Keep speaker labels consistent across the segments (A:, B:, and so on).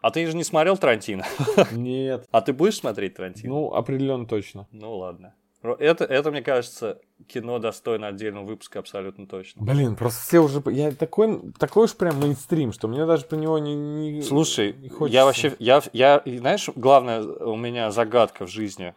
A: А ты же не смотрел Тарантино?
B: Нет.
A: А ты будешь смотреть Тарантино?
B: Ну, определенно точно.
A: Ну ладно. Это, это, мне кажется, кино достойно отдельного выпуска абсолютно точно.
B: Блин, просто все уже... Я такой, такой уж прям мейнстрим, что мне даже про него не, не
A: Слушай,
B: не хочется.
A: я вообще... Я, я, знаешь, главная у меня загадка в жизни.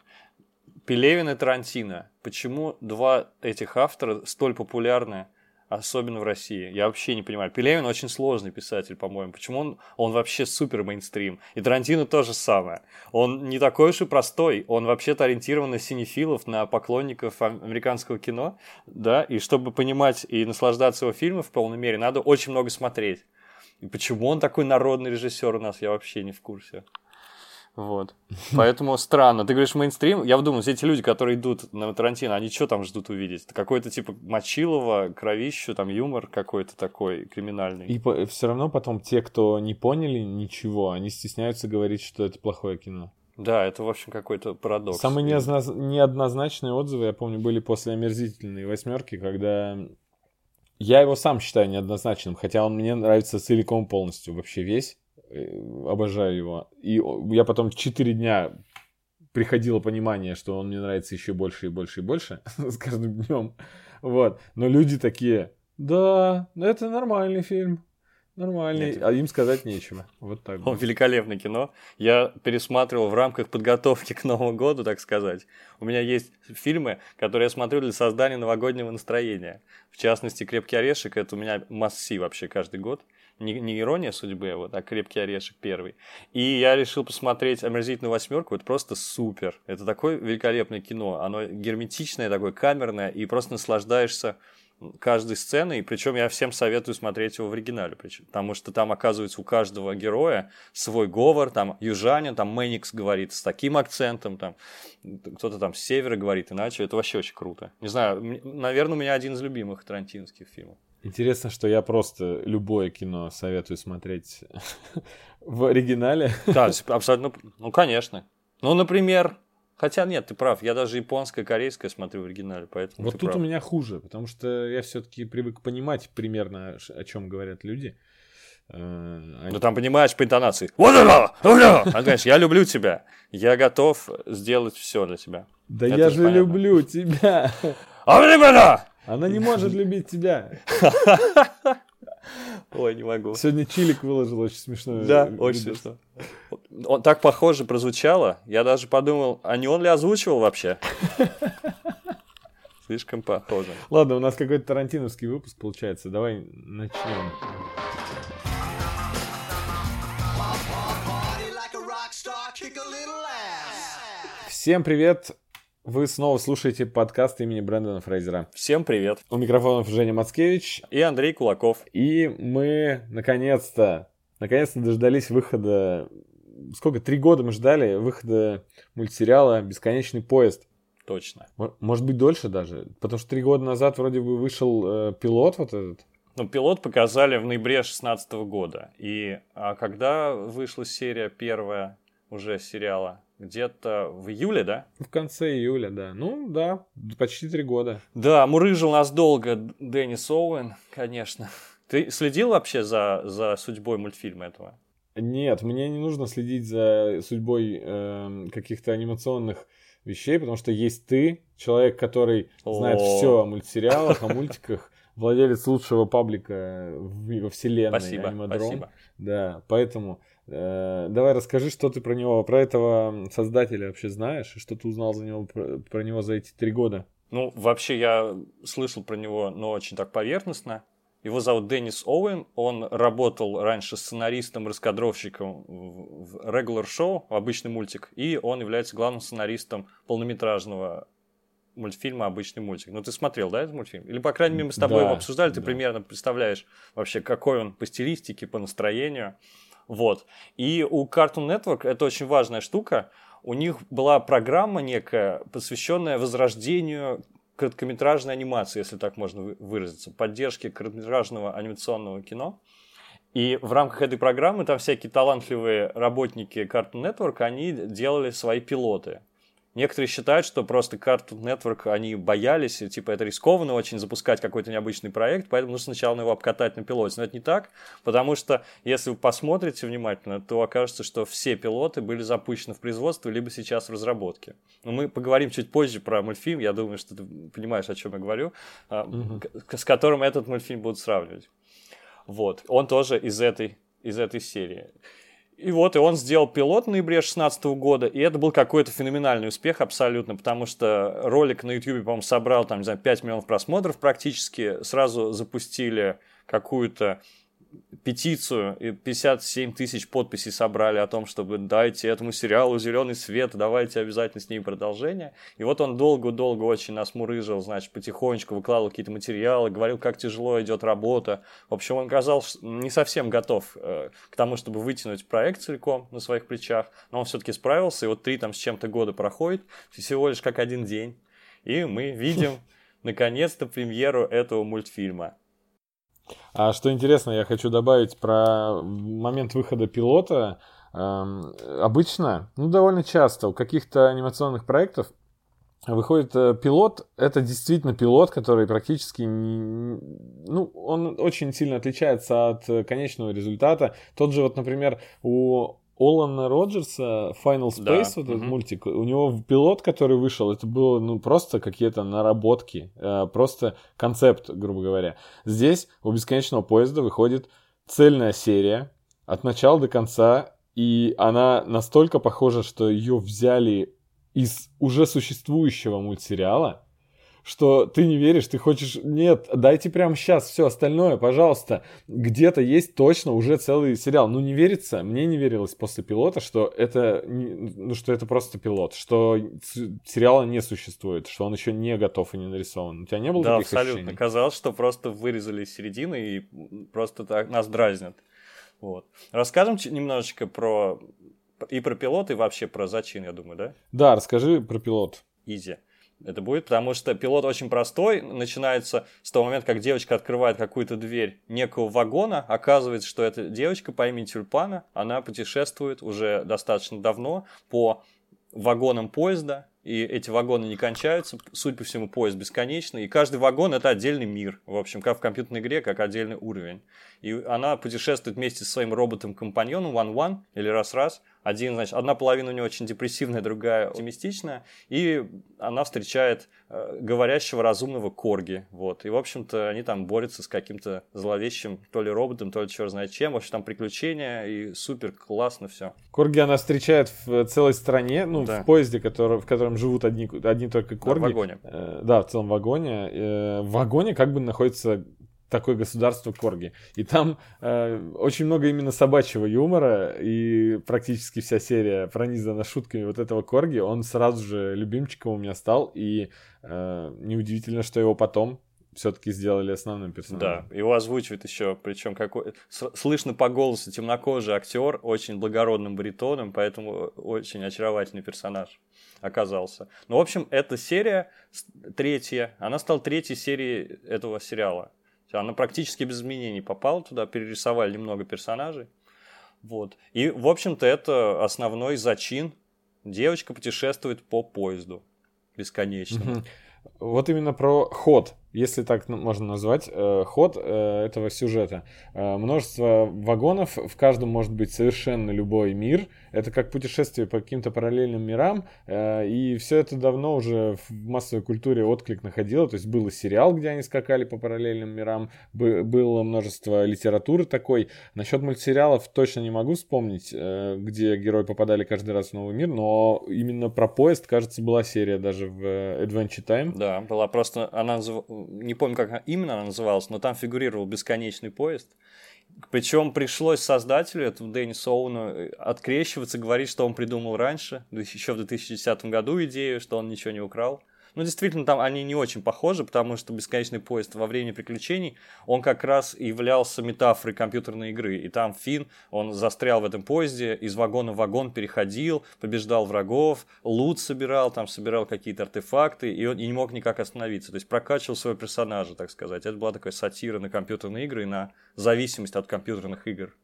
A: Пелевин и Тарантино. Почему два этих автора столь популярны? Особенно в России. Я вообще не понимаю. Пелевин очень сложный писатель, по-моему. Почему он, он вообще супер мейнстрим? И Тарантино то же самое. Он не такой уж и простой. Он вообще-то ориентирован на синефилов, на поклонников американского кино. Да, и чтобы понимать и наслаждаться его фильмом в полной мере, надо очень много смотреть. И почему он такой народный режиссер у нас, я вообще не в курсе. Вот. Поэтому странно. Ты говоришь мейнстрим. Я думаю, все эти люди, которые идут на Тарантино, они что там ждут увидеть? Какой-то типа Мочилова, кровищу, там юмор какой-то такой криминальный.
B: И по- все равно потом те, кто не поняли ничего, они стесняются говорить, что это плохое кино.
A: Да, это, в общем, какой-то парадокс.
B: Самые неозна- неоднозначные отзывы, я помню, были после омерзительной восьмерки, когда я его сам считаю неоднозначным, хотя он мне нравится целиком полностью, вообще весь. Э, обожаю его. И я потом 4 дня приходило понимание, что он мне нравится еще больше и больше и больше с каждым днем. Вот. Но люди такие, да, это нормальный фильм. Нормальный, Нет. а им сказать нечего. Вот так.
A: Он великолепное кино. Я пересматривал в рамках подготовки к Новому году, так сказать. У меня есть фильмы, которые я смотрю для создания новогоднего настроения. В частности, «Крепкий орешек» — это у меня масси вообще каждый год не, не ирония судьбы, а вот, а крепкий орешек первый. И я решил посмотреть омерзительную восьмерку. Это просто супер. Это такое великолепное кино. Оно герметичное, такое камерное, и просто наслаждаешься каждой сценой, и причем я всем советую смотреть его в оригинале, причем, потому что там оказывается у каждого героя свой говор, там южанин, там Мэникс говорит с таким акцентом, там кто-то там с севера говорит иначе, это вообще очень круто. Не знаю, наверное, у меня один из любимых тарантинских фильмов.
B: Интересно, что я просто любое кино советую смотреть в оригинале.
A: Да, абсолютно. Ну, конечно. Ну, например, Хотя нет, ты прав, я даже японское, корейское смотрю в оригинале, поэтому.
B: Вот тут прав. у меня хуже, потому что я все-таки привык понимать примерно, о чем говорят люди.
A: Э, ну там понимаешь по интонации. Вот оно! А, конечно, я люблю тебя. Я готов сделать все для тебя.
B: Да Это я же понятно. люблю тебя. Она не может любить тебя.
A: Ой, не могу.
B: Сегодня Чилик выложил очень смешно.
A: Да, очень смешно. Он так похоже прозвучало. Я даже подумал, а не он ли озвучивал вообще? Слишком похоже.
B: Ладно, у нас какой-то тарантиновский выпуск получается. Давай начнем. Всем привет! Вы снова слушаете подкаст имени Брэндона Фрейзера.
A: Всем привет.
B: У микрофонов Женя Мацкевич.
A: И Андрей Кулаков.
B: И мы, наконец-то, наконец-то дождались выхода... Сколько? Три года мы ждали выхода мультсериала «Бесконечный поезд».
A: Точно.
B: Может быть, дольше даже. Потому что три года назад вроде бы вышел э, пилот вот этот.
A: Ну, пилот показали в ноябре 2016 года. И а когда вышла серия первая уже сериала? Где-то в июле, да?
B: В конце июля, да. Ну, да, почти три года.
A: Да, мурыжил нас долго Деннис Оуэн, конечно. Ты следил вообще за, за судьбой мультфильма этого?
B: Нет, мне не нужно следить за судьбой э, каких-то анимационных вещей, потому что есть ты, человек, который О. знает все о мультсериалах, о мультиках, владелец лучшего паблика во вселенной
A: спасибо, Анимадром. Спасибо.
B: Да, поэтому давай расскажи, что ты про него, про этого создателя вообще знаешь, и что ты узнал за него, про, про него за эти три года.
A: Ну, вообще я слышал про него, но очень так поверхностно. Его зовут Деннис Оуэн, он работал раньше сценаристом-раскадровщиком в Regular Show, обычный мультик, и он является главным сценаристом полнометражного мультфильма «Обычный мультик». Ну, ты смотрел, да, этот мультфильм? Или, по крайней мере, мы с тобой да, его обсуждали, ты да. примерно представляешь вообще, какой он по стилистике, по настроению. Вот. И у Cartoon Network это очень важная штука. У них была программа некая, посвященная возрождению короткометражной анимации, если так можно выразиться, поддержке короткометражного анимационного кино. И в рамках этой программы там всякие талантливые работники Cartoon Network, они делали свои пилоты. Некоторые считают, что просто Cartoon Network, они боялись, типа это рискованно очень запускать какой-то необычный проект, поэтому нужно сначала его обкатать на пилоте. Но это не так, потому что если вы посмотрите внимательно, то окажется, что все пилоты были запущены в производство, либо сейчас в разработке. Но мы поговорим чуть позже про мультфильм, я думаю, что ты понимаешь, о чем я говорю, угу. с которым этот мультфильм будут сравнивать. Вот, он тоже из этой, из этой серии. И вот, и он сделал пилот в ноябре 2016 года, и это был какой-то феноменальный успех абсолютно, потому что ролик на YouTube, по-моему, собрал там, не знаю, 5 миллионов просмотров практически, сразу запустили какую-то петицию, и 57 тысяч подписей собрали о том, чтобы дайте этому сериалу зеленый свет, давайте обязательно с ним продолжение. И вот он долго-долго очень нас мурыжил, значит, потихонечку выкладывал какие-то материалы, говорил, как тяжело идет работа. В общем, он оказался не совсем готов э, к тому, чтобы вытянуть проект целиком на своих плечах, но он все-таки справился, и вот три там с чем-то года проходит, всего лишь как один день. И мы видим наконец-то премьеру этого мультфильма.
B: А что интересно, я хочу добавить про момент выхода пилота. Эм, обычно, ну довольно часто у каких-то анимационных проектов выходит э, пилот, это действительно пилот, который практически, не, ну, он очень сильно отличается от конечного результата. Тот же вот, например, у Олана Роджерса Final Space, да. вот этот угу. мультик, у него пилот, который вышел, это было ну просто какие-то наработки, э, просто концепт, грубо говоря. Здесь у бесконечного поезда выходит цельная серия от начала до конца, и она настолько похожа, что ее взяли из уже существующего мультсериала, что ты не веришь, ты хочешь, нет, дайте прямо сейчас все остальное, пожалуйста. Где-то есть точно уже целый сериал. Ну, не верится, мне не верилось после пилота, что это, ну, что это просто пилот, что сериала не существует, что он еще не готов и не нарисован. У тебя не было
A: да, таких абсолютно. ощущений? Казалось, что просто вырезали из середины и просто так нас дразнят. Вот. Расскажем немножечко про и про пилот, и вообще про зачин, я думаю, да?
B: Да, расскажи про пилот.
A: Изи это будет, потому что пилот очень простой, начинается с того момента, как девочка открывает какую-то дверь некого вагона, оказывается, что эта девочка по имени Тюльпана, она путешествует уже достаточно давно по вагонам поезда, и эти вагоны не кончаются, судя по всему, поезд бесконечный, и каждый вагон это отдельный мир, в общем, как в компьютерной игре, как отдельный уровень. И она путешествует вместе со своим роботом-компаньоном One-One или Раз-Раз, один, значит, одна половина у него очень депрессивная, другая оптимистичная, и она встречает э, говорящего разумного Корги, вот. И, в общем-то, они там борются с каким-то зловещим то ли роботом, то ли черт знает чем. В общем, там приключения, и супер классно все.
B: Корги она встречает в целой стране, ну, да. в поезде, который, в котором живут одни, одни только Корги. Да, в
A: вагоне.
B: Э, да, в целом вагоне. Э, в вагоне как бы находится такое государство Корги. И там э, очень много именно собачьего юмора, и практически вся серия пронизана шутками вот этого Корги. Он сразу же любимчиком у меня стал, и э, неудивительно, что его потом все-таки сделали основным персонажем.
A: Да, его озвучивает еще, причем какой слышно по голосу темнокожий актер, очень благородным баритоном, поэтому очень очаровательный персонаж оказался. Ну, в общем, эта серия третья, она стала третьей серией этого сериала. Она практически без изменений попала туда, перерисовали немного персонажей. Вот. И, в общем-то, это основной зачин. Девочка путешествует по поезду бесконечно.
B: Вот именно про ход если так можно назвать, э, ход э, этого сюжета. Э, множество вагонов, в каждом может быть совершенно любой мир. Это как путешествие по каким-то параллельным мирам, и все это давно уже в массовой культуре отклик находило. То есть был сериал, где они скакали по параллельным мирам, было множество литературы такой. Насчет мультсериалов точно не могу вспомнить, где герои попадали каждый раз в новый мир, но именно про поезд, кажется, была серия даже в Adventure Time.
A: Да, была просто, она не помню, как именно она называлась, но там фигурировал бесконечный поезд. Причем пришлось создателю, этому Дэнни Соуну, э, открещиваться, говорить, что он придумал раньше, еще в 2010 году идею, что он ничего не украл. Ну, действительно, там они не очень похожи, потому что «Бесконечный поезд» во времени приключений, он как раз являлся метафорой компьютерной игры. И там Финн, он застрял в этом поезде, из вагона в вагон переходил, побеждал врагов, лут собирал, там собирал какие-то артефакты, и он и не мог никак остановиться. То есть прокачивал своего персонажа, так сказать. Это была такая сатира на компьютерные игры и на зависимость от компьютерных игр.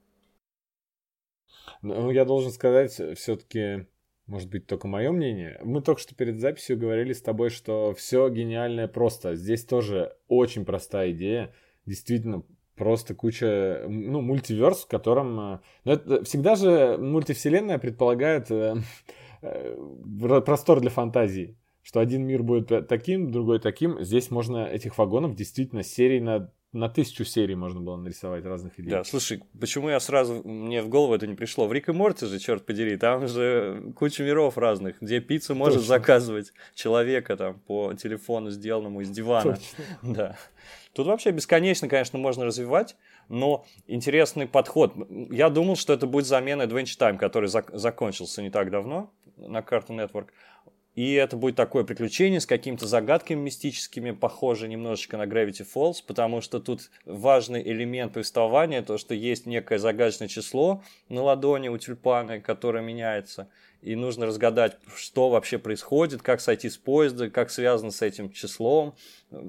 B: Ну, я должен сказать, все-таки может быть, только мое мнение. Мы только что перед записью говорили с тобой, что все гениальное просто. Здесь тоже очень простая идея. Действительно, просто куча, ну, мультиверс, в котором... Э, ну, это, всегда же мультивселенная предполагает э, э, простор для фантазии. Что один мир будет таким, другой таким. Здесь можно этих вагонов действительно серий на на тысячу серий можно было нарисовать разных идей.
A: Да, слушай, почему я сразу, мне в голову это не пришло? В Рик и Морти же, черт подери, там же куча миров разных, где пиццу может Точно. заказывать человека там по телефону, сделанному из дивана. Точно. Да. Тут вообще бесконечно, конечно, можно развивать, но интересный подход. Я думал, что это будет замена Adventure Time, который зак- закончился не так давно на Cartoon Network. И это будет такое приключение с какими-то загадками мистическими, похоже немножечко на Gravity Falls, потому что тут важный элемент повествования, то, что есть некое загадочное число на ладони у тюльпана, которое меняется, и нужно разгадать, что вообще происходит, как сойти с поезда, как связано с этим числом,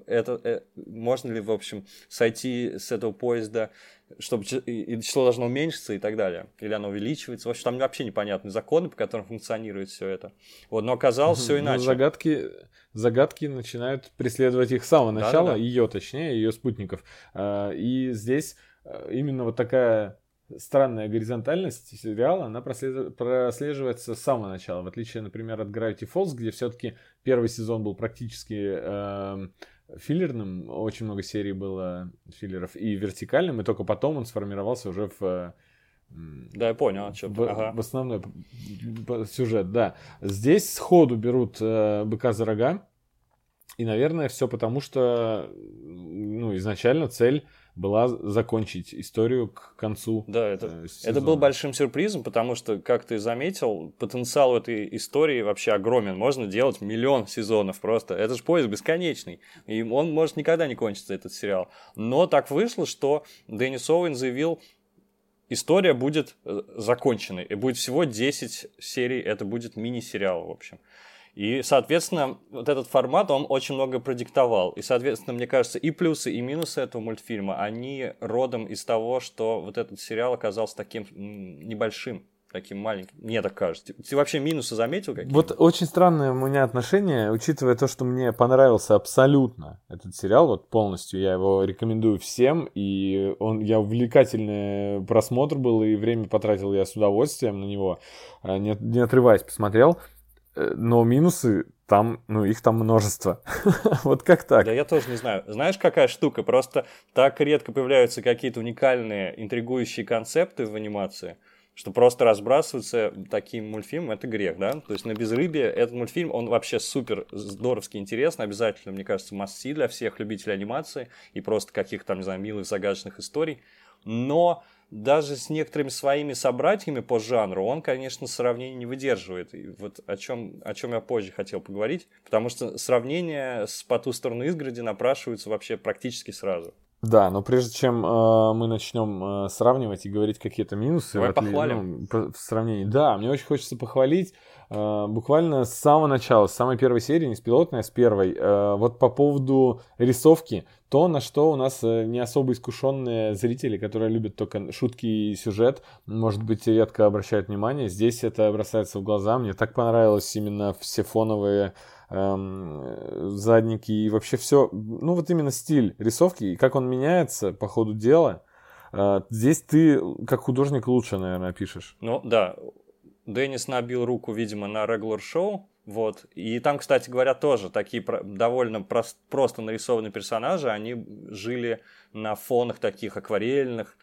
A: это, э, можно ли, в общем, сойти с этого поезда чтобы и число должно уменьшиться и так далее. Или оно увеличивается. В общем, там вообще непонятные законы, по которым функционирует все это. Вот, но оказалось все иначе.
B: загадки, загадки начинают преследовать их с самого начала, ее точнее, ее спутников. А, и здесь а, именно вот такая странная горизонтальность сериала, она прослеживается с самого начала. В отличие, например, от Gravity Falls, где все-таки первый сезон был практически э, филлерным, очень много серий было филлеров, и вертикальным, и только потом он сформировался уже в...
A: Да, я понял, о чем
B: в, ага. в основной сюжет, да. Здесь сходу берут э, быка за рога, и, наверное, все потому, что ну, изначально цель была закончить историю к концу.
A: Да, это, э, это был большим сюрпризом, потому что, как ты заметил, потенциал этой истории вообще огромен. Можно делать миллион сезонов просто. Это же поиск бесконечный. И он может никогда не кончиться, этот сериал. Но так вышло, что Деннис Оуэн заявил, история будет э, законченной. И будет всего 10 серий, это будет мини-сериал, в общем. И, соответственно, вот этот формат, он очень много продиктовал. И, соответственно, мне кажется, и плюсы, и минусы этого мультфильма, они родом из того, что вот этот сериал оказался таким небольшим таким маленьким. Мне так кажется. Ты вообще минусы заметил какие?
B: Вот очень странное у меня отношение, учитывая то, что мне понравился абсолютно этот сериал, вот полностью я его рекомендую всем, и он, я увлекательный просмотр был, и время потратил я с удовольствием на него, а, не, не отрываясь посмотрел. Э, но минусы там, ну, их там множество. вот как так?
A: Да я тоже не знаю. Знаешь, какая штука? Просто так редко появляются какие-то уникальные, интригующие концепты в анимации, что просто разбрасываться таким мультфильмом – это грех, да? То есть на «Безрыбье» этот мультфильм, он вообще супер здоровски интересный, обязательно, мне кажется, масси для всех любителей анимации и просто каких-то, там, не знаю, милых, загадочных историй. Но даже с некоторыми своими собратьями по жанру он, конечно, сравнение не выдерживает. И вот о чем, о чем я позже хотел поговорить, потому что сравнение с «По ту сторону изгороди» напрашиваются вообще практически сразу.
B: Да, но прежде чем э, мы начнем э, сравнивать и говорить какие-то минусы
A: Давай в, похвалим.
B: Ну, в сравнении, да, мне очень хочется похвалить буквально с самого начала, с самой первой серии, не с пилотной, а с первой. Э, вот по поводу рисовки, то, на что у нас э, не особо искушенные зрители, которые любят только шутки и сюжет, может быть, редко обращают внимание. Здесь это бросается в глаза. Мне так понравилось именно все фоновые эм, задники и вообще все, ну вот именно стиль рисовки и как он меняется по ходу дела. Э, здесь ты как художник лучше, наверное, пишешь.
A: Ну да, Деннис набил руку, видимо, на регуляр шоу, вот. И там, кстати говоря, тоже такие довольно прост, просто нарисованные персонажи, они жили на фонах таких акварельных,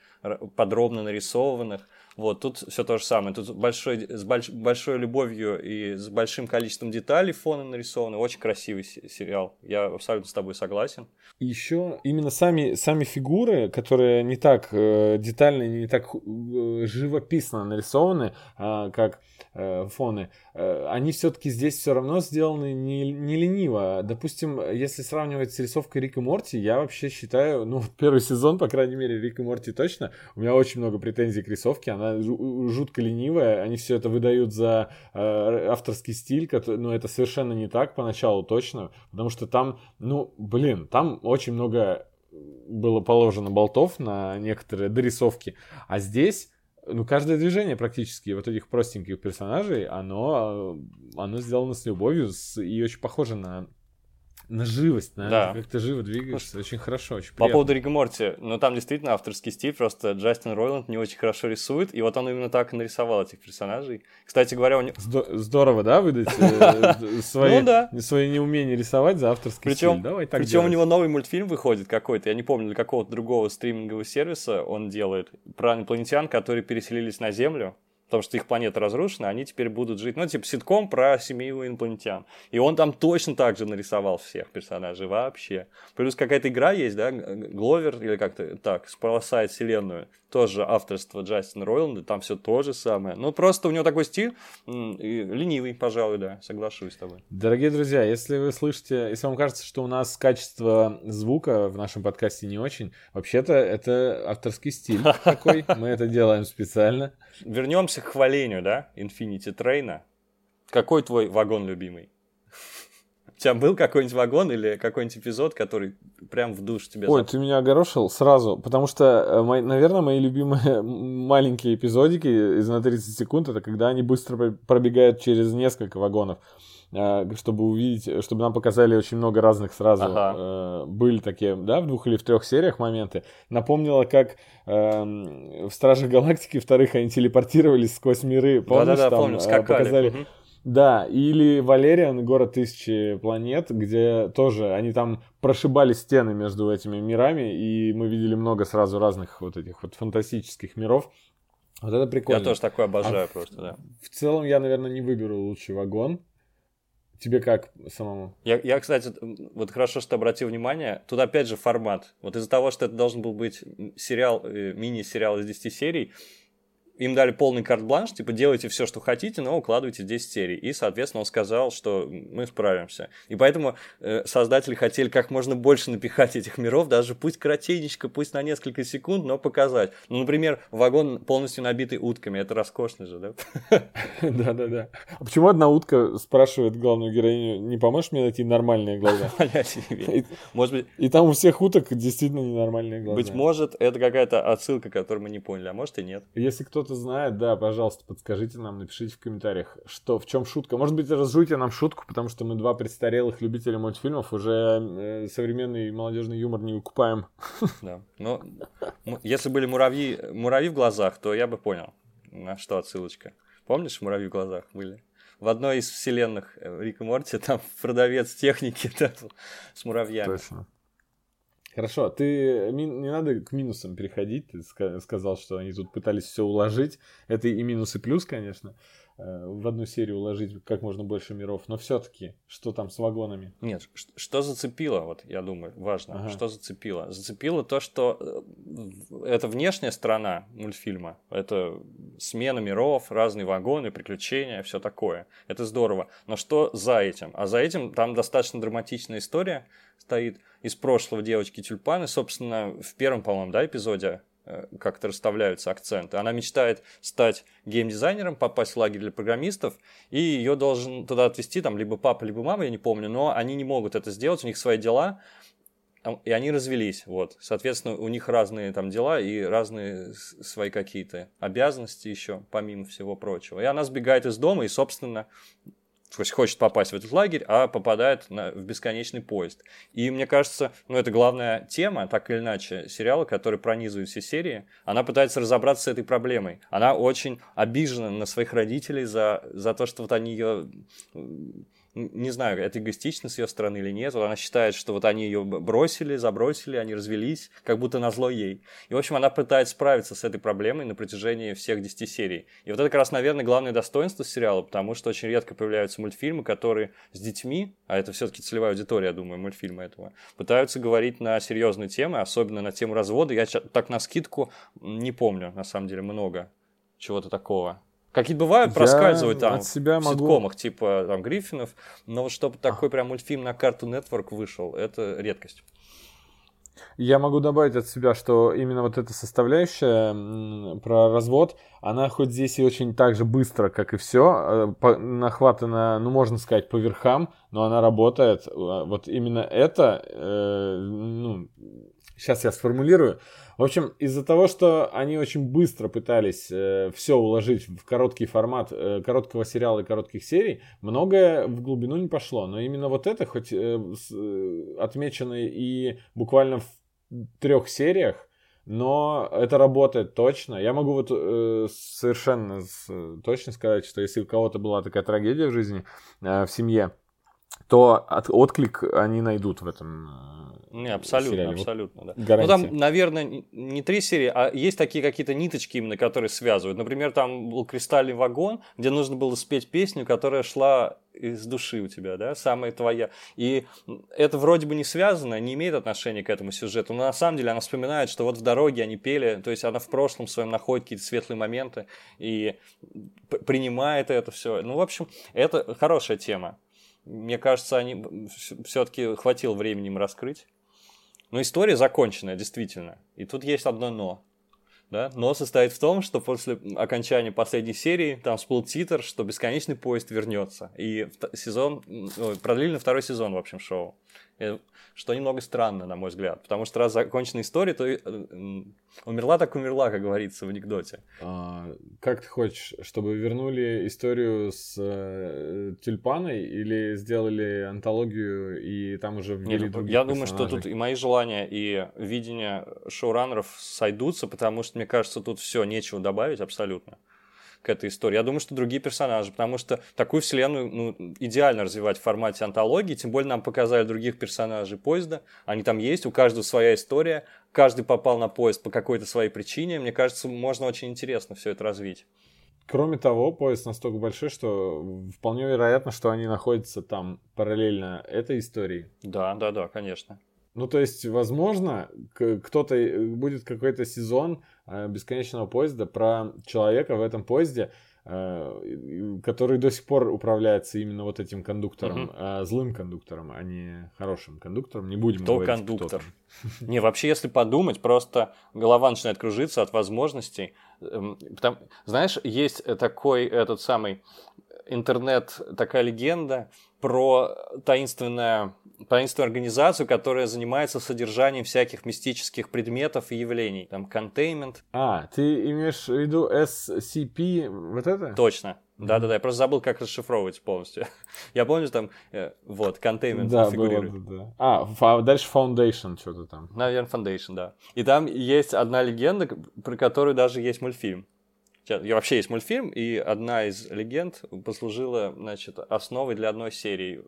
A: подробно нарисованных. Вот, тут все то же самое. Тут большой, с больш, большой любовью и с большим количеством деталей фоны нарисованы. Очень красивый сериал. Я абсолютно с тобой согласен.
B: Еще именно сами, сами фигуры, которые не так э, детально, не так э, живописно нарисованы, э, как э, фоны, э, они все-таки здесь все равно сделаны не, не лениво. Допустим, если сравнивать с рисовкой Рика Морти, я вообще считаю, ну, первый сезон, по крайней мере, Рика Морти точно, у меня очень много претензий к рисовке, она она жутко ленивая, они все это выдают за э, авторский стиль, но это совершенно не так поначалу точно, потому что там, ну, блин, там очень много было положено болтов на некоторые дорисовки, а здесь ну, каждое движение практически вот этих простеньких персонажей, оно, оно сделано с любовью с, и очень похоже на на живость, на да. как ты живо двигаешься, очень хорошо, очень
A: приятно. По поводу Рика Морти, ну там действительно авторский стиль, просто Джастин Ройланд не очень хорошо рисует, и вот он именно так и нарисовал этих персонажей. Кстати говоря, у него...
B: Здорово, да, выдать э, свои, ну, свои неумения рисовать за авторский стиль?
A: Причем у него новый мультфильм выходит какой-то, я не помню, для какого-то другого стримингового сервиса он делает, про инопланетян, которые переселились на Землю, потому что их планета разрушена, они теперь будут жить, ну, типа ситком про семью инопланетян. И он там точно так же нарисовал всех персонажей вообще. Плюс какая-то игра есть, да, Гловер, или как-то так, спасает вселенную тоже авторство Джастина Ройланда, там все то же самое. Ну, просто у него такой стиль ленивый, пожалуй, да, соглашусь с тобой.
B: Дорогие друзья, если вы слышите, если вам кажется, что у нас качество звука в нашем подкасте не очень, вообще-то это авторский стиль такой, мы это делаем специально.
A: Вернемся к хвалению, да, Infinity Train. Какой твой вагон любимый? У тебя был какой-нибудь вагон или какой-нибудь эпизод, который прям в душ тебе
B: Ой, ты меня огорошил сразу, потому что, э, наверное, мои любимые маленькие эпизодики из на 30 секунд, это когда они быстро пробегают через несколько вагонов чтобы увидеть, чтобы нам показали очень много разных сразу. Ага. Э, были такие, да, в двух или в трех сериях моменты. Напомнило, как э, в Страже Галактики вторых они телепортировались сквозь миры. Помнишь, Да-да-да, там помню, скакали. показали. Угу да, или Валериан, город тысячи планет, где тоже они там прошибали стены между этими мирами, и мы видели много сразу разных вот этих вот фантастических миров. Вот это прикольно.
A: Я тоже такой обожаю а просто, да.
B: В целом я, наверное, не выберу лучший вагон. Тебе как самому?
A: Я, я, кстати, вот хорошо, что обратил внимание, тут опять же формат. Вот из-за того, что это должен был быть сериал, э, мини-сериал из 10 серий, им дали полный карт-бланш, типа, делайте все, что хотите, но укладывайте 10 серий. И, соответственно, он сказал, что мы справимся. И поэтому э, создатели хотели как можно больше напихать этих миров, даже пусть коротенечко, пусть на несколько секунд, но показать. Ну, например, вагон полностью набитый утками, это роскошно же, да?
B: Да-да-да. А почему одна утка спрашивает главную героиню, не поможешь мне найти нормальные глаза? Может быть... И там у всех уток действительно ненормальные глаза.
A: Быть может, это какая-то отсылка, которую мы не поняли, а может и нет.
B: Если кто кто-то знает, да, пожалуйста, подскажите нам, напишите в комментариях, что, в чем шутка. Может быть, разжуйте нам шутку, потому что мы два престарелых любителя мультфильмов, уже э, современный молодежный юмор не выкупаем.
A: Да, но если были муравьи, муравьи в глазах, то я бы понял, на что отсылочка. Помнишь, муравьи в глазах были? В одной из вселенных э, Рика Морти там продавец техники да, с муравьями. Точно.
B: Хорошо, ты не надо к минусам переходить. Ты сказал, что они тут пытались все уложить. Это и минус, и плюс, конечно. Э, в одну серию уложить как можно больше миров. Но все-таки, что там с вагонами?
A: Нет, что зацепило, вот я думаю, важно. Ага. Что зацепило? Зацепило то, что э, это внешняя сторона мультфильма. Это смена миров, разные вагоны, приключения, все такое. Это здорово. Но что за этим? А за этим там достаточно драматичная история стоит из прошлого девочки тюльпаны. Собственно, в первом, по-моему, да, эпизоде как-то расставляются акценты. Она мечтает стать геймдизайнером, попасть в лагерь для программистов, и ее должен туда отвезти там либо папа, либо мама, я не помню, но они не могут это сделать, у них свои дела, и они развелись, вот. Соответственно, у них разные там дела и разные свои какие-то обязанности еще, помимо всего прочего. И она сбегает из дома и, собственно, хочет попасть в этот лагерь, а попадает на, в бесконечный поезд. И мне кажется, ну это главная тема, так или иначе, сериала, который пронизывает все серии. Она пытается разобраться с этой проблемой. Она очень обижена на своих родителей за, за то, что вот они ее не знаю, это эгоистично с ее стороны или нет. Она считает, что вот они ее бросили, забросили, они развелись, как будто на зло ей. И, в общем, она пытается справиться с этой проблемой на протяжении всех 10 серий. И вот это как раз, наверное, главное достоинство сериала, потому что очень редко появляются мультфильмы, которые с детьми, а это все-таки целевая аудитория, я думаю, мультфильмы этого, пытаются говорить на серьезные темы, особенно на тему развода. Я так на скидку не помню, на самом деле, много чего-то такого. Какие-то бывают, проскальзывают там от себя в могу... ситкомах, типа там Гриффинов, но вот чтобы такой прям мультфильм на карту Network вышел, это редкость.
B: Я могу добавить от себя, что именно вот эта составляющая про развод, она хоть здесь и очень так же быстро, как и все, э, нахватана, ну, можно сказать, по верхам, но она работает. Э, вот именно это, э, ну, Сейчас я сформулирую. В общем, из-за того, что они очень быстро пытались э, все уложить в короткий формат э, короткого сериала и коротких серий, многое в глубину не пошло. Но именно вот это, хоть э, с, э, отмечено и буквально в трех сериях, но это работает точно. Я могу вот э, совершенно с, точно сказать, что если у кого-то была такая трагедия в жизни, э, в семье, то от, отклик они найдут в этом
A: э, не, абсолютно, сериале. абсолютно, да. Ну, там, наверное, не три серии, а есть такие какие-то ниточки именно, которые связывают. Например, там был «Кристальный вагон», где нужно было спеть песню, которая шла из души у тебя, да, самая твоя. И это вроде бы не связано, не имеет отношения к этому сюжету, но на самом деле она вспоминает, что вот в дороге они пели, то есть она в прошлом своем находит какие-то светлые моменты и принимает это все. Ну, в общем, это хорошая тема. Мне кажется, они все-таки хватило времени им раскрыть. Но история законченная, действительно. И тут есть одно но. Да? Но состоит в том, что после окончания последней серии там всплыл титр, что бесконечный поезд вернется. И сезон, продлили на второй сезон, в общем, шоу. Э, что немного странно, на мой взгляд. Потому что раз закончена история, то э, умерла так умерла, как говорится в анекдоте.
B: А, как ты хочешь, чтобы вернули историю с э, тюльпаной или сделали антологию и там уже ввели
A: Нет, других Я думаю, что тут и мои желания, и видение шоураннеров сойдутся, потому что, мне кажется, тут все, нечего добавить абсолютно к этой истории. Я думаю, что другие персонажи, потому что такую вселенную ну, идеально развивать в формате антологии, тем более нам показали других персонажей поезда, они там есть, у каждого своя история, каждый попал на поезд по какой-то своей причине, мне кажется, можно очень интересно все это развить.
B: Кроме того, поезд настолько большой, что вполне вероятно, что они находятся там параллельно этой истории.
A: Да, да, да, конечно.
B: Ну, то есть, возможно, кто-то э, будет какой-то сезон бесконечного поезда про человека в этом поезде, э, который до сих пор управляется именно вот этим кондуктором, угу. злым кондуктором, а не хорошим кондуктором. Не будем
A: кто говорить, кондуктор. Кто не, вообще, если подумать, просто голова начинает кружиться от возможностей. Эм, Потому, знаешь, есть такой этот самый интернет, такая легенда про таинственное таинственную организацию, которая занимается содержанием всяких мистических предметов и явлений. Там containment.
B: А, ты имеешь в виду SCP, вот это?
A: Точно. Да-да-да, я просто забыл, как расшифровывать полностью. я помню там, э, вот, containment
B: да, фигурирует. Было, да, да. А, дальше Foundation что-то там.
A: Наверное, Foundation, да. И там есть одна легенда, про которую даже есть мультфильм. Я вообще есть мультфильм, и одна из легенд послужила, значит, основой для одной серии.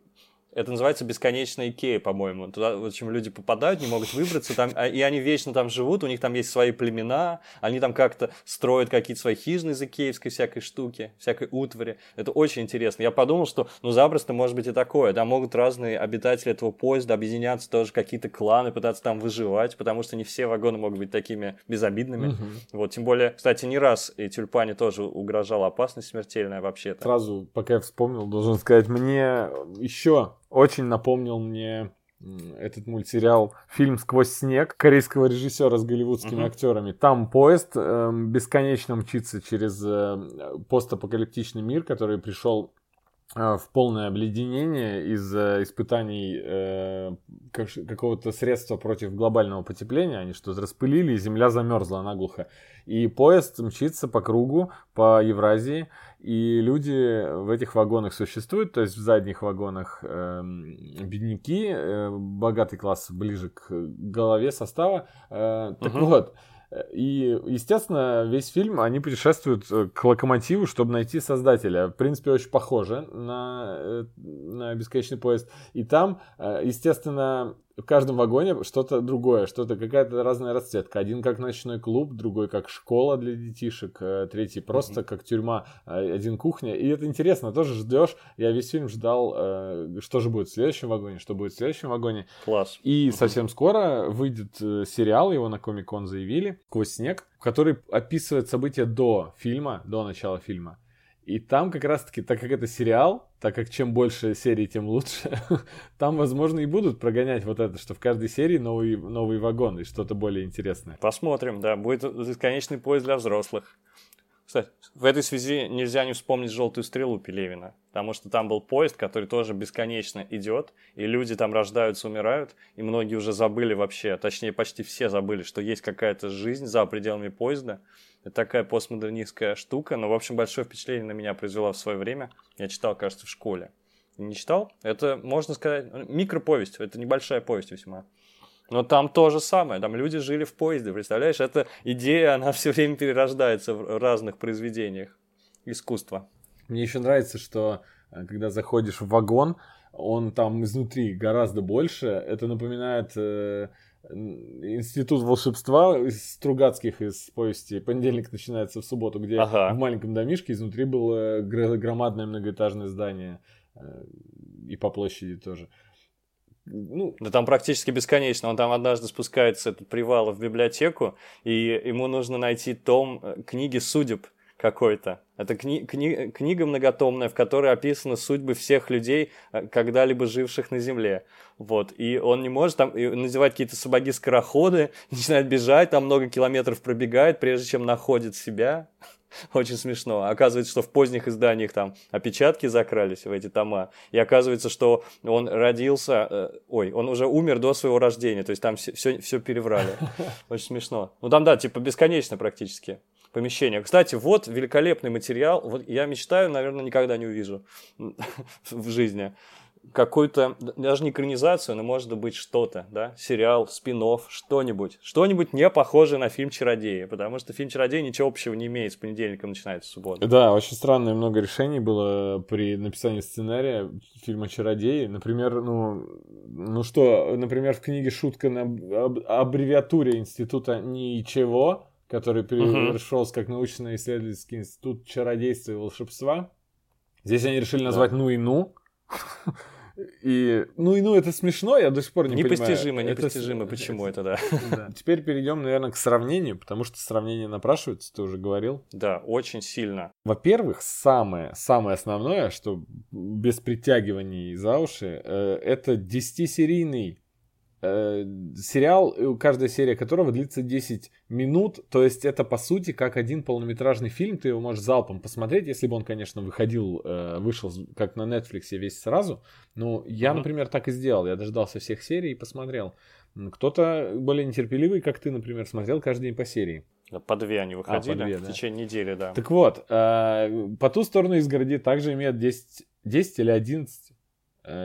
A: Это называется бесконечная Икея, по-моему. Туда, в общем, люди попадают, не могут выбраться, там, а, и они вечно там живут, у них там есть свои племена, они там как-то строят какие-то свои хижины из икеевской всякой штуки, всякой утвари. Это очень интересно. Я подумал, что, ну, запросто может быть и такое. Там могут разные обитатели этого поезда объединяться тоже какие-то кланы, пытаться там выживать, потому что не все вагоны могут быть такими безобидными. Угу. Вот, тем более, кстати, не раз и тюльпане тоже угрожала опасность смертельная вообще-то.
B: Сразу, пока я вспомнил, должен сказать, мне еще очень напомнил мне этот мультсериал «Фильм сквозь снег» корейского режиссера с голливудскими uh-huh. актерами. Там поезд э, бесконечно мчится через э, постапокалиптичный мир, который пришел в полное обледенение из э, испытаний э, как, какого-то средства против глобального потепления. Они что, распылили, и земля замерзла наглухо. И поезд мчится по кругу, по Евразии, и люди в этих вагонах существуют, то есть в задних вагонах э, бедняки, э, богатый класс ближе к голове состава. Э, так угу. вот, и, естественно, весь фильм они путешествуют э, к локомотиву, чтобы найти создателя. В принципе, очень похоже на, э, на бесконечный поезд. И там, э, естественно, в каждом вагоне что-то другое, что-то какая-то разная расцветка. Один как ночной клуб, другой как школа для детишек, э, третий просто mm-hmm. как тюрьма, э, один кухня. И это интересно, тоже ждешь. Я весь фильм ждал, э, что же будет в следующем вагоне, что будет в следующем вагоне.
A: Класс.
B: И mm-hmm. совсем скоро выйдет сериал, его на Комик-кон заявили, «Сквозь снег», который описывает события до фильма, до начала фильма. И там как раз-таки, так как это сериал, так как чем больше серий, тем лучше, там, возможно, и будут прогонять вот это, что в каждой серии новый, новый вагон и что-то более интересное.
A: Посмотрим, да, будет бесконечный поезд для взрослых. Кстати, в этой связи нельзя не вспомнить «Желтую стрелу» Пелевина, потому что там был поезд, который тоже бесконечно идет, и люди там рождаются, умирают, и многие уже забыли вообще, точнее почти все забыли, что есть какая-то жизнь за пределами поезда. Это такая постмодернистская штука, но, в общем, большое впечатление на меня произвела в свое время. Я читал, кажется, в школе. Не читал? Это, можно сказать, микроповесть, это небольшая повесть весьма. Но там то же самое, там люди жили в поезде, представляешь? Эта идея, она все время перерождается в разных произведениях искусства.
B: Мне еще нравится, что э, когда заходишь в вагон, он там изнутри гораздо больше. Это напоминает э, институт волшебства из Стругацких из повести «Понедельник начинается в субботу», где ага. в маленьком домишке изнутри было громадное многоэтажное здание. Э, и по площади тоже.
A: Ну, да там практически бесконечно. Он там однажды спускается, этот привал, в библиотеку, и ему нужно найти том э, книги судеб какой-то. Это кни- кни- книга многотомная, в которой описаны судьбы всех людей, э, когда-либо живших на Земле. Вот. И он не может там называть какие-то сапоги-скороходы, начинает бежать, там много километров пробегает, прежде чем находит себя. Очень смешно. Оказывается, что в поздних изданиях там опечатки закрались в эти тома. И оказывается, что он родился... Э, ой, он уже умер до своего рождения. То есть там все, все, все переврали. Очень смешно. Ну там, да, типа бесконечно практически помещение. Кстати, вот великолепный материал. Вот я мечтаю, наверное, никогда не увижу в жизни какую-то, даже не экранизацию, но может быть что-то, да, сериал, спин что-нибудь, что-нибудь не похожее на фильм «Чародеи», потому что фильм «Чародеи» ничего общего не имеет, с понедельника начинается суббота.
B: Да, очень странное много решений было при написании сценария фильма «Чародеи». Например, ну, ну что, например, в книге «Шутка» на аббревиатуре института «Ничего», который перешелся как научно-исследовательский институт чародейства и волшебства, Здесь они решили назвать да. «Ну и ну», и, ну и ну, это смешно, я до сих пор не
A: непостижимо,
B: понимаю.
A: Непостижимо, это... почему это, да.
B: да. Теперь перейдем, наверное, к сравнению, потому что сравнение напрашивается, ты уже говорил.
A: Да, очень сильно.
B: Во-первых, самое, самое основное, что без притягиваний за уши, э, это 10-серийный Э, сериал, э, каждая серия которого длится 10 минут, то есть это по сути как один полнометражный фильм, ты его можешь залпом посмотреть, если бы он, конечно, выходил, э, вышел как на Netflix весь сразу. Ну, я, mm-hmm. например, так и сделал, я дождался всех серий и посмотрел. Кто-то более нетерпеливый, как ты, например, смотрел каждый день по серии.
A: По две они выходили а, по две, в да. течение недели, да.
B: Так вот, по ту сторону изгороди также имеет 10, 10 или 11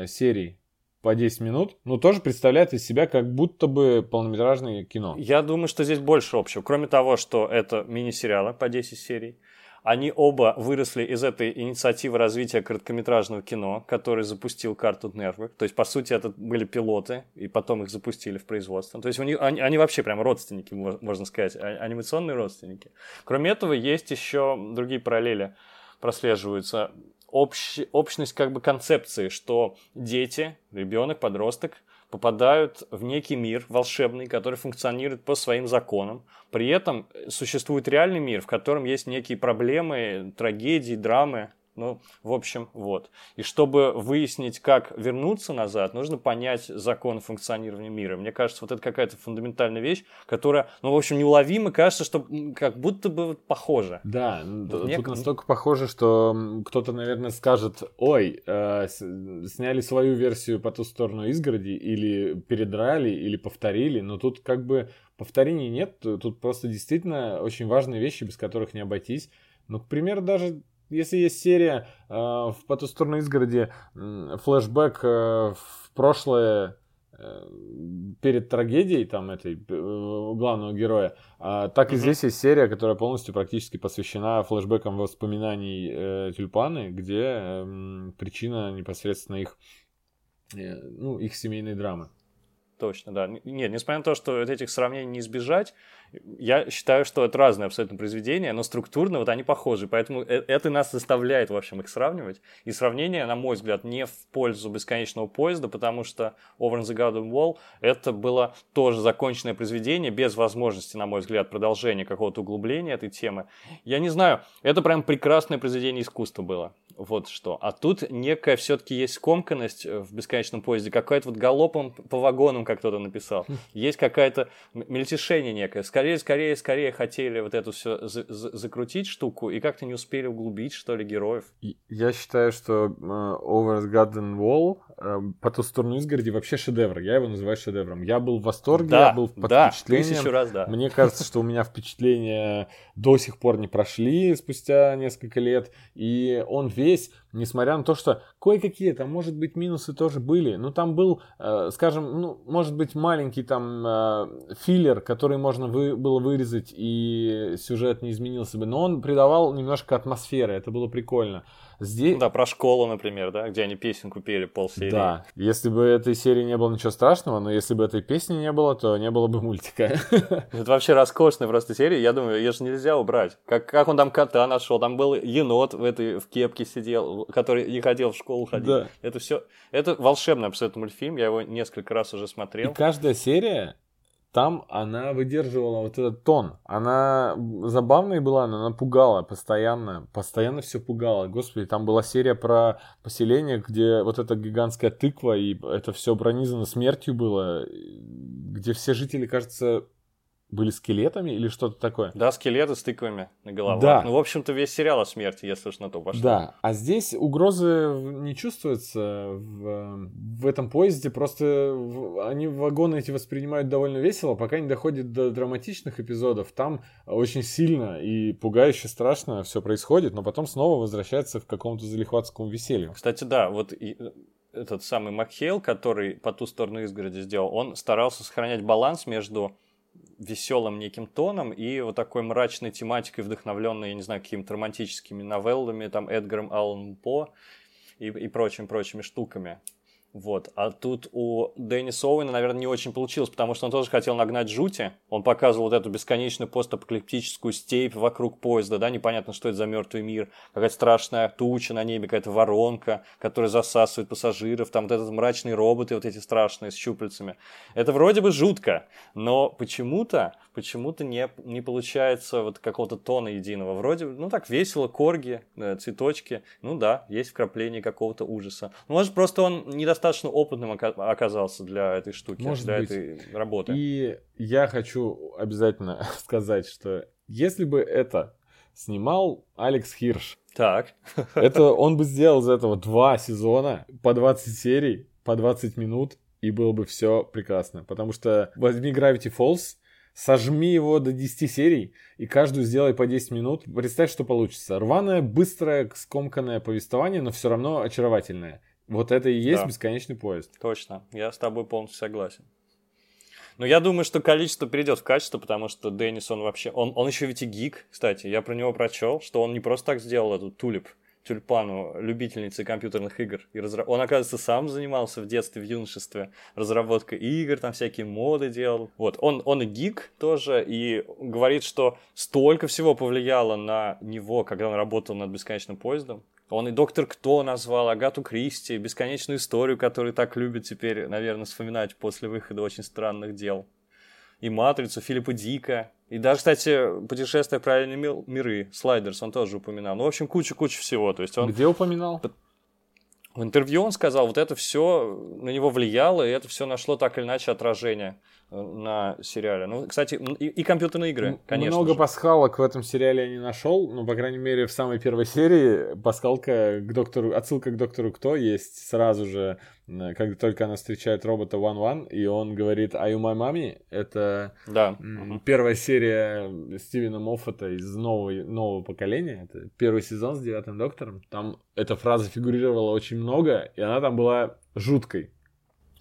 B: серий по 10 минут, но тоже представляет из себя как будто бы полнометражное кино.
A: Я думаю, что здесь больше общего. Кроме того, что это мини-сериалы по 10 серий, они оба выросли из этой инициативы развития короткометражного кино, который запустил Cartoon Network. То есть, по сути, это были пилоты, и потом их запустили в производство. То есть, у них, они, они вообще прям родственники, можно сказать, а, анимационные родственники. Кроме этого, есть еще другие параллели прослеживаются общ, общность как бы концепции, что дети, ребенок, подросток попадают в некий мир волшебный, который функционирует по своим законам. При этом существует реальный мир, в котором есть некие проблемы, трагедии, драмы, ну, в общем, вот. И чтобы выяснить, как вернуться назад, нужно понять закон функционирования мира. Мне кажется, вот это какая-то фундаментальная вещь, которая, ну, в общем, неуловимо, кажется, что как будто бы похоже.
B: Да, вот тут настолько похоже, что кто-то, наверное, скажет, ой, э, сняли свою версию по ту сторону изгороди, или передрали, или повторили, но тут как бы повторений нет, тут просто действительно очень важные вещи, без которых не обойтись. Ну, к примеру, даже если есть серия э, в «По ту сторону изгороди», э, флешбэк э, в прошлое э, перед трагедией там этой э, главного героя, а, так и здесь есть серия, которая полностью практически посвящена флешбекам воспоминаний э, Тюльпаны, где э, причина непосредственно их, э, ну, их семейной драмы.
A: Точно, да. Нет, несмотря на то, что этих сравнений не избежать, я считаю, что это разные абсолютно произведения, но структурно вот они похожи, поэтому э, это нас заставляет, в общем, их сравнивать. И сравнение, на мой взгляд, не в пользу бесконечного поезда, потому что Over the Garden Wall это было тоже законченное произведение, без возможности, на мой взгляд, продолжения какого-то углубления этой темы. Я не знаю, это прям прекрасное произведение искусства было. Вот что. А тут некая все-таки есть скомканность в бесконечном поезде, какая-то вот галопом по вагонам, как кто-то написал. Есть какая-то мельтешение некое. Скорее, скорее, скорее хотели вот эту все за за закрутить штуку и как-то не успели углубить, что ли, героев.
B: Я считаю, что uh, Over the Garden Wall uh, по ту сторону изгороди вообще шедевр. Я его называю шедевром. Я был в восторге,
A: да,
B: я был под
A: да,
B: впечатлением.
A: раз, да.
B: Мне кажется, что у меня впечатления до сих пор не прошли спустя несколько лет. И он весь, несмотря на то, что кое-какие там, может быть, минусы тоже были. Ну, там был, э, скажем, ну, может быть, маленький там э, филлер, который можно вы, было вырезать, и сюжет не изменился бы. Но он придавал немножко атмосферы, это было прикольно. Здесь...
A: Да, про школу, например, да, где они песенку пели полсерии.
B: Да, если бы этой серии не было ничего страшного, но если бы этой песни не было, то не было бы мультика.
A: Это вообще роскошная просто серия, я думаю, ее же нельзя убрать. Как, как он там кота нашел, там был енот в этой в кепке сидел, который не ходил в школу ходить. Да. Это все, это волшебный абсолютно мультфильм, я его несколько раз уже смотрел.
B: И каждая серия там она выдерживала вот этот тон. Она забавной была, но она пугала постоянно. Постоянно все пугало. Господи, там была серия про поселение, где вот эта гигантская тыква, и это все пронизано смертью было, где все жители, кажется, были скелетами или что-то такое.
A: Да, скелеты с тыквами на головах.
B: Да.
A: Ну, в общем-то, весь сериал о смерти, если уж на то пошло.
B: Да, а здесь угрозы не чувствуются в, в этом поезде, просто они вагоны эти воспринимают довольно весело, пока не доходит до драматичных эпизодов. Там очень сильно и пугающе страшно все происходит, но потом снова возвращается в какому-то залихватскому веселью.
A: Кстати, да, вот и этот самый Макхейл, который по ту сторону изгороди сделал, он старался сохранять баланс между веселым неким тоном и вот такой мрачной тематикой, вдохновленной, я не знаю, какими-то романтическими новеллами, там, Эдгаром Алланом По и, и прочими-прочими штуками. Вот. А тут у Денниса Оуэна, наверное, не очень получилось, потому что он тоже хотел нагнать жути. Он показывал вот эту бесконечную постапокалиптическую степь вокруг поезда, да, непонятно, что это за мертвый мир, какая-то страшная туча на небе, какая-то воронка, которая засасывает пассажиров, там вот этот мрачные роботы, вот эти страшные с щупальцами. Это вроде бы жутко, но почему-то, почему-то не, не получается вот какого-то тона единого. Вроде, ну так, весело, корги, э, цветочки, ну да, есть вкрапление какого-то ужаса. Ну, может, просто он недостаточно достаточно опытным оказался для этой штуки,
B: Может
A: для
B: быть.
A: этой работы.
B: И я хочу обязательно сказать, что если бы это снимал Алекс Хирш,
A: так.
B: это он бы сделал из этого два сезона по 20 серий, по 20 минут, и было бы все прекрасно. Потому что возьми Gravity Falls, сожми его до 10 серий и каждую сделай по 10 минут. Представь, что получится. Рваное, быстрое, скомканное повествование, но все равно очаровательное. Вот это и есть да. бесконечный поезд.
A: Точно, я с тобой полностью согласен. Но я думаю, что количество перейдет в качество, потому что Деннис, он вообще... Он, он еще ведь и гик, кстати. Я про него прочел, что он не просто так сделал эту тулип, тюльпану, любительницы компьютерных игр. И разра... Он, оказывается, сам занимался в детстве, в юношестве разработкой игр, там всякие моды делал. Вот, он, он и гик тоже, и говорит, что столько всего повлияло на него, когда он работал над бесконечным поездом. Он и «Доктор Кто» назвал, Агату Кристи, бесконечную историю, которую так любят теперь, наверное, вспоминать после выхода «Очень странных дел». И «Матрицу» Филиппа Дика. И даже, кстати, «Путешествие в правильные миры» Слайдерс он тоже упоминал. Ну, в общем, куча-куча всего. То есть он...
B: Где упоминал?
A: В интервью он сказал, вот это все на него влияло, и это все нашло так или иначе отражение на сериале. Ну, кстати, и, и компьютерные игры, конечно.
B: Много
A: же.
B: пасхалок в этом сериале я не нашел, но, по крайней мере, в самой первой серии пасхалка к доктору, отсылка к доктору Кто есть сразу же, когда только она встречает робота One One, и он говорит «Are you my mommy?» Это
A: да.
B: первая серия Стивена Моффата из нового, нового поколения. Это первый сезон с девятым доктором. Там эта фраза фигурировала очень много, и она там была жуткой.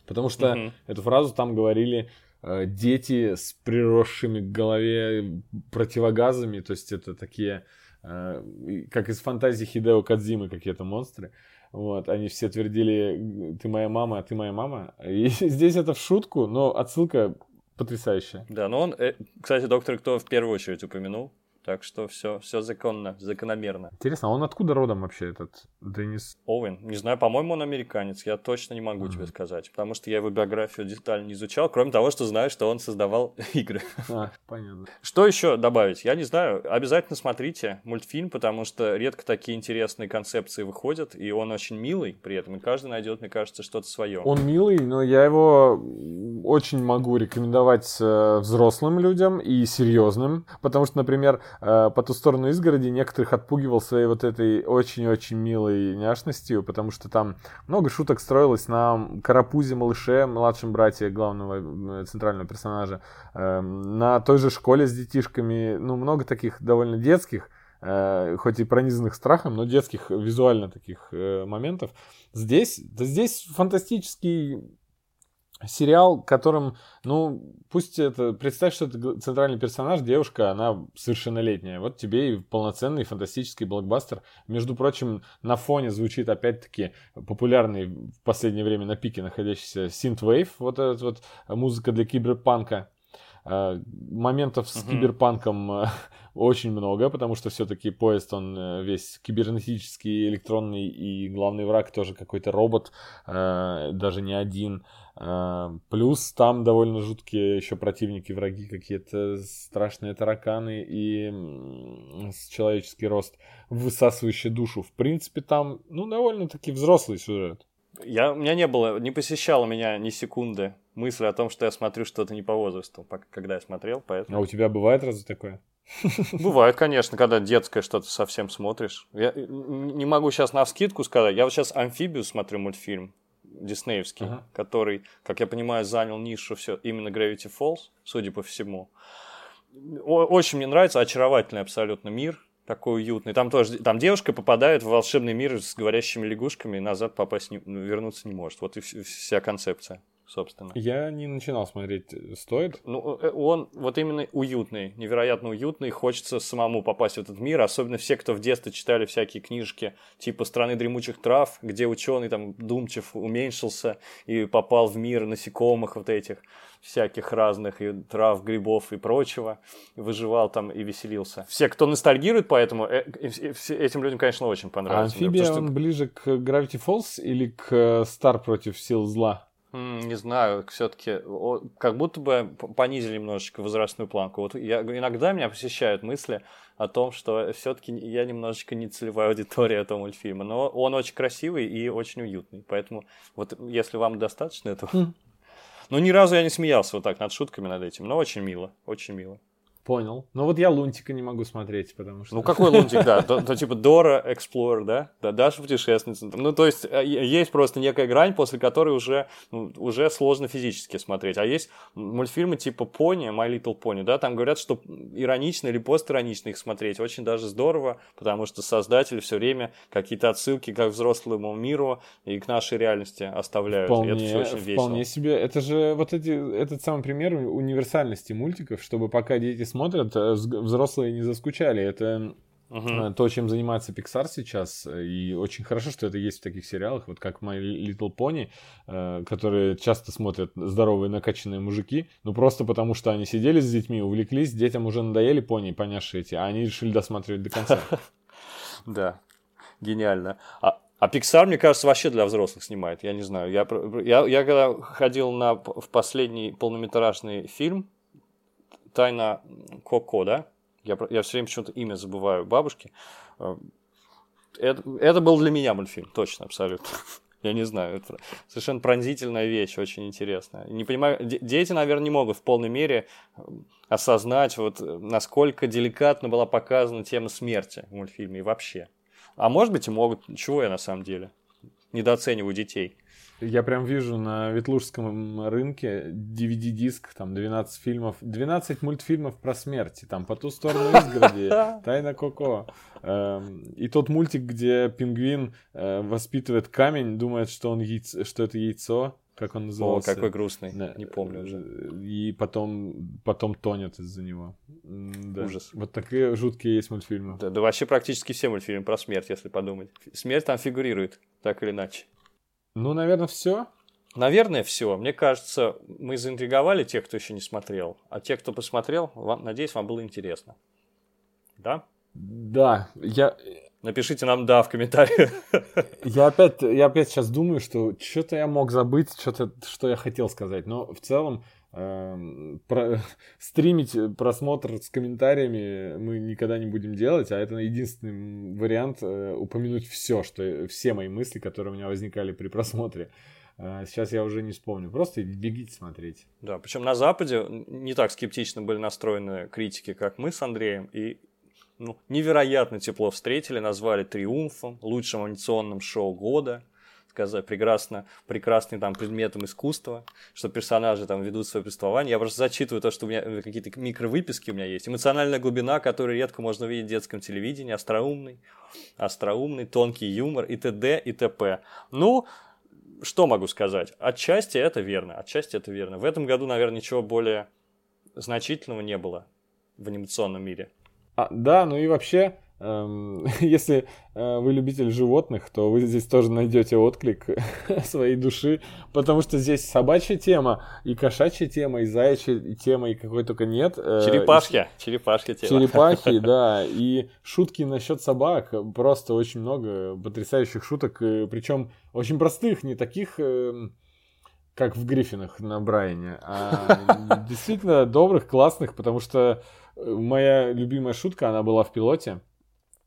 B: Потому что mm-hmm. эту фразу там говорили дети с приросшими к голове противогазами, то есть это такие, э, как из фантазии Хидео Кадзимы какие-то монстры. Вот, они все твердили, ты моя мама, а ты моя мама. И здесь это в шутку, но отсылка потрясающая.
A: Да, но он, э, кстати, доктор Кто в первую очередь упомянул Так что все, все законно, закономерно.
B: Интересно, а он откуда родом вообще этот Денис?
A: Оуэн. Не знаю, по-моему, он американец. Я точно не могу mm-hmm. тебе сказать, потому что я его биографию детально не изучал, кроме того, что знаю, что он создавал игры.
B: А, понятно.
A: Что еще добавить? Я не знаю. Обязательно смотрите мультфильм, потому что редко такие интересные концепции выходят, и он очень милый при этом, и каждый найдет, мне кажется, что-то свое.
B: Он милый, но я его очень могу рекомендовать э, взрослым людям и серьезным, потому что, например, Э, по ту сторону изгороди некоторых отпугивал своей вот этой очень-очень милой няшностью, потому что там много шуток строилось на Карапузе, малыше, младшем брате главного э, центрального персонажа, эм, на той же школе с детишками, ну, много таких довольно детских, э, хоть и пронизанных страхом, но детских визуально таких моментов. Здесь, да здесь фантастический сериал, которым, ну, пусть это, представь, что это центральный персонаж, девушка, она совершеннолетняя. Вот тебе и полноценный фантастический блокбастер. Между прочим, на фоне звучит опять-таки популярный в последнее время на пике находящийся Synthwave, вот эта вот музыка для киберпанка. А, моментов с киберпанком э, очень много, потому что все-таки поезд, он э, весь кибернетический, электронный, и главный враг тоже какой-то робот, э, даже не один. Плюс там довольно жуткие еще противники, враги, какие-то страшные тараканы и человеческий рост, высасывающий душу. В принципе, там, ну, довольно-таки взрослый сюжет.
A: Я, у меня не было, не посещало меня ни секунды мысли о том, что я смотрю что-то не по возрасту, когда я смотрел, поэтому...
B: А у тебя бывает разве такое?
A: Бывает, конечно, когда детское что-то совсем смотришь. Я не могу сейчас на скидку сказать. Я вот сейчас «Амфибию» смотрю мультфильм диснеевский, uh-huh. который, как я понимаю, занял нишу все именно Gravity Falls, судя по всему. Очень мне нравится, очаровательный абсолютно мир такой уютный. Там тоже, там девушка попадает в волшебный мир с говорящими лягушками и назад попасть, не, ну, вернуться не может. Вот и вся концепция собственно.
B: Я не начинал смотреть, стоит?
A: Ну, э, он вот именно уютный, невероятно уютный, хочется самому попасть в этот мир, особенно все, кто в детстве читали всякие книжки типа «Страны дремучих трав», где ученый там Думчев уменьшился и попал в мир насекомых вот этих всяких разных, и трав, грибов и прочего, и выживал там и веселился. Все, кто ностальгирует по этому, э, этим людям, конечно, очень понравится.
B: А амфибия, он что... ближе к Gravity Falls или к э, против сил зла?
A: Не знаю, все-таки как будто бы понизили немножечко возрастную планку. Вот я, иногда меня посещают мысли о том, что все-таки я немножечко не целевая аудитория этого мультфильма. Но он очень красивый и очень уютный. Поэтому вот если вам достаточно этого... Mm. Ну, ни разу я не смеялся вот так над шутками над этим, но очень мило, очень мило.
B: Понял. Ну вот я Лунтика не могу смотреть, потому что...
A: Ну какой Лунтик, да? То, то типа Дора Эксплор, да? Да, Даша путешественница. Ну то есть э, есть просто некая грань, после которой уже, ну, уже сложно физически смотреть. А есть мультфильмы типа Пони, My Little Pony, да? Там говорят, что иронично или постиронично их смотреть очень даже здорово, потому что создатели все время какие-то отсылки к взрослому миру и к нашей реальности оставляют.
B: Вполне, и это все очень весело. Вполне себе. Это же вот эти, этот самый пример универсальности мультиков, чтобы пока дети смотрят, э, взрослые не заскучали. Это Uh-huh. То, чем занимается Pixar сейчас, и очень хорошо, что это есть в таких сериалах, вот как My Little Pony, э, которые часто смотрят здоровые накачанные мужики, ну просто потому, что они сидели с детьми, увлеклись, детям уже надоели пони, понявшие эти, а они решили досматривать до конца.
A: Да, гениально. А, а Pixar, мне кажется, вообще для взрослых снимает, я не знаю. Я, я, я когда ходил на, в последний полнометражный фильм, тайна Коко, да? Я, я все время почему-то имя забываю бабушки. Э, это, это был для меня мультфильм, точно, абсолютно. Я не знаю, это совершенно пронзительная вещь, очень интересная. Не понимаю, дети, наверное, не могут в полной мере э, осознать, вот, насколько деликатно была показана тема смерти в мультфильме и вообще. А может быть и могут, чего я на самом деле недооцениваю детей.
B: Я прям вижу на Ветлужском рынке DVD-диск, там 12 фильмов, 12 мультфильмов про смерть, там «По ту сторону изгороди», «Тайна Коко». Эм, и тот мультик, где пингвин э, воспитывает камень, думает, что, он яйцо, что это яйцо, как он назывался?
A: О, какой грустный, да. не помню уже.
B: И потом, потом тонет из-за него.
A: Да. Ужас.
B: Вот такие жуткие есть мультфильмы.
A: Да, да вообще практически все мультфильмы про смерть, если подумать. Смерть там фигурирует, так или иначе.
B: Ну, наверное, все.
A: Наверное, все. Мне кажется, мы заинтриговали тех, кто еще не смотрел. А те, кто посмотрел, вам, надеюсь, вам было интересно. Да?
B: Да, я...
A: Напишите нам «да» в комментариях.
B: Я опять, я опять сейчас думаю, что что-то я мог забыть, что-то, что я хотел сказать. Но в целом э, про, стримить просмотр с комментариями мы никогда не будем делать, а это единственный вариант э, упомянуть все, что все мои мысли, которые у меня возникали при просмотре. Э, сейчас я уже не вспомню. Просто бегите смотреть.
A: Да, причем на Западе не так скептично были настроены критики, как мы с Андреем, и ну, невероятно тепло встретили, назвали триумфом, лучшим анимационным шоу года, сказать, прекрасно, прекрасным там предметом искусства, что персонажи там ведут свое повествование. Я просто зачитываю то, что у меня какие-то микровыписки у меня есть. Эмоциональная глубина, которую редко можно увидеть в детском телевидении, остроумный, остроумный, тонкий юмор и т.д. и т.п. Ну, что могу сказать? Отчасти это верно, отчасти это верно. В этом году, наверное, ничего более значительного не было в анимационном мире.
B: А, да, ну и вообще, если э, вы любитель животных, то вы здесь тоже найдете отклик своей души, потому что здесь собачья тема, и кошачья тема, и заячья тема, и какой только нет.
A: Э, черепашки, и, черепашки
B: тема. Черепахи, да, и шутки насчет собак, просто очень много потрясающих шуток, причем очень простых, не таких... Э, как в Гриффинах на Брайане, а действительно добрых, классных, потому что моя любимая шутка, она была в пилоте, э,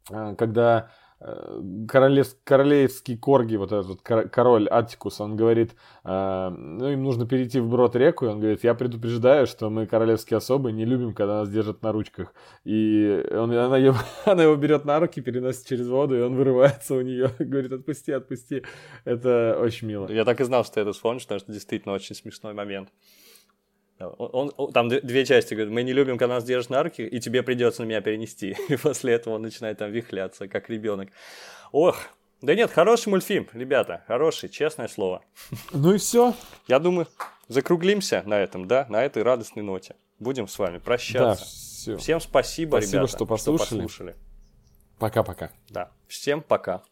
B: когда э, королев, королевский корги, вот этот король Атикус, он говорит, э, ну, им нужно перейти в брод реку, и он говорит, я предупреждаю, что мы королевские особы не любим, когда нас держат на ручках. И он, она, его, она его берет на руки, переносит через воду, и он вырывается у нее, говорит, отпусти, отпусти. Это очень мило.
A: Я так и знал, что это вспомнишь, потому что действительно очень смешной момент. Он, он, там две части, говорит, мы не любим, когда нас держишь на руки, и тебе придется на меня перенести. И после этого он начинает там вихляться, как ребенок. Ох, да нет, хороший мультфильм, ребята, хороший, честное слово.
B: Ну и все.
A: Я думаю, закруглимся на этом, да, на этой радостной ноте. Будем с вами прощаться. Да, все. Всем спасибо, спасибо ребята,
B: что послушали.
A: Что послушали.
B: Пока-пока.
A: Да, всем пока.